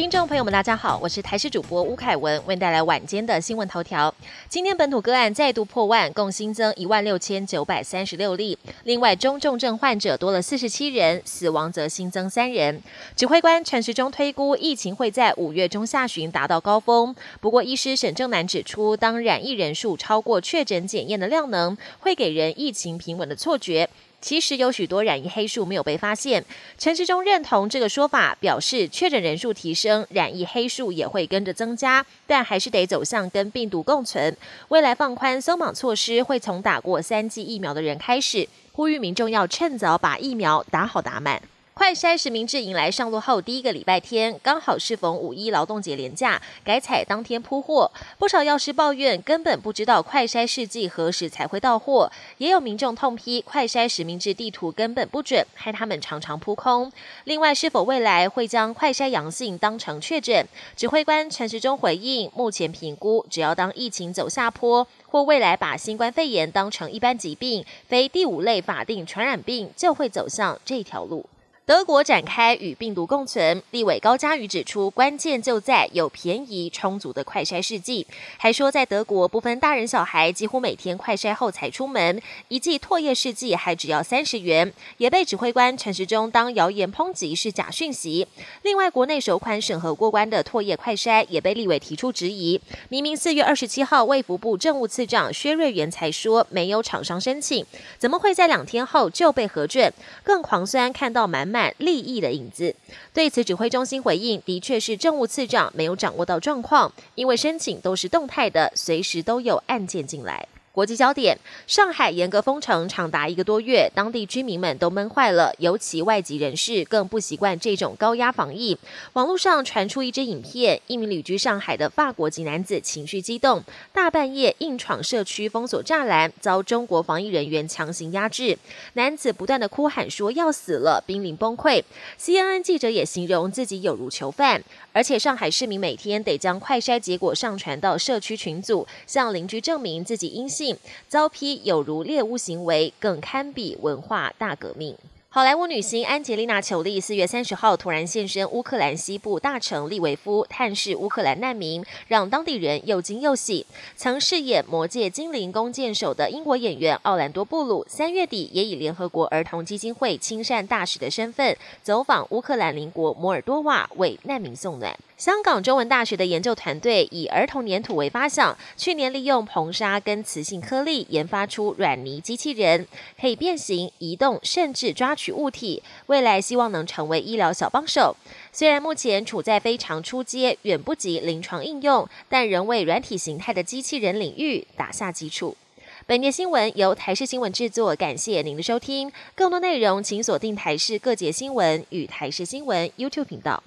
听众朋友们，大家好，我是台视主播吴凯文，为您带来晚间的新闻头条。今天本土个案再度破万，共新增一万六千九百三十六例。另外，中重症患者多了四十七人，死亡则新增三人。指挥官陈时中推估，疫情会在五月中下旬达到高峰。不过，医师沈正南指出，当染疫人数超过确诊检验的量能，会给人疫情平稳的错觉。其实有许多染疫黑数没有被发现，陈时中认同这个说法，表示确诊人数提升，染疫黑数也会跟着增加，但还是得走向跟病毒共存。未来放宽松绑措施，会从打过三剂疫苗的人开始，呼吁民众要趁早把疫苗打好打满。快筛实名制迎来上路后第一个礼拜天，刚好适逢五一劳动节连假，改采当天铺货。不少药师抱怨根本不知道快筛试剂何时才会到货，也有民众痛批快筛实名制地图根本不准，害他们常常扑空。另外，是否未来会将快筛阳性当成确诊？指挥官陈时中回应：目前评估，只要当疫情走下坡，或未来把新冠肺炎当成一般疾病，非第五类法定传染病，就会走向这条路。德国展开与病毒共存，立委高嘉瑜指出，关键就在有便宜充足的快筛试剂。还说，在德国，不分大人小孩，几乎每天快筛后才出门，一剂唾液试剂还只要三十元，也被指挥官陈时中当谣言抨击是假讯息。另外，国内首款审核过关的唾液快筛也被立委提出质疑。明明四月二十七号，卫福部政务次长薛瑞元才说没有厂商申请，怎么会在两天后就被核准？更狂酸看到满满。利益的影子。对此，指挥中心回应，的确是政务次长没有掌握到状况，因为申请都是动态的，随时都有案件进来。国际焦点：上海严格封城长达一个多月，当地居民们都闷坏了，尤其外籍人士更不习惯这种高压防疫。网络上传出一支影片，一名旅居上海的法国籍男子情绪激动，大半夜硬闯社区封锁栅栏，遭中国防疫人员强行压制。男子不断的哭喊说要死了，濒临崩溃。CNN 记者也形容自己有如囚犯。而且上海市民每天得将快筛结果上传到社区群组，向邻居证明自己阴性，遭批有如猎巫行为，更堪比文化大革命。好莱坞女星安吉丽娜·裘丽四月三十号突然现身乌克兰西部大城利维夫，探视乌克兰难民，让当地人又惊又喜。曾饰演《魔戒》精灵弓箭手的英国演员奥兰多·布鲁，三月底也以联合国儿童基金会亲善大使的身份走访乌克兰邻国摩尔多瓦，为难民送暖。香港中文大学的研究团队以儿童粘土为发想，去年利用硼砂跟磁性颗粒研发出软泥机器人，可以变形、移动，甚至抓取物体。未来希望能成为医疗小帮手。虽然目前处在非常初阶，远不及临床应用，但仍为软体形态的机器人领域打下基础。本节新闻由台视新闻制作，感谢您的收听。更多内容请锁定台视各节新闻与台视新闻 YouTube 频道。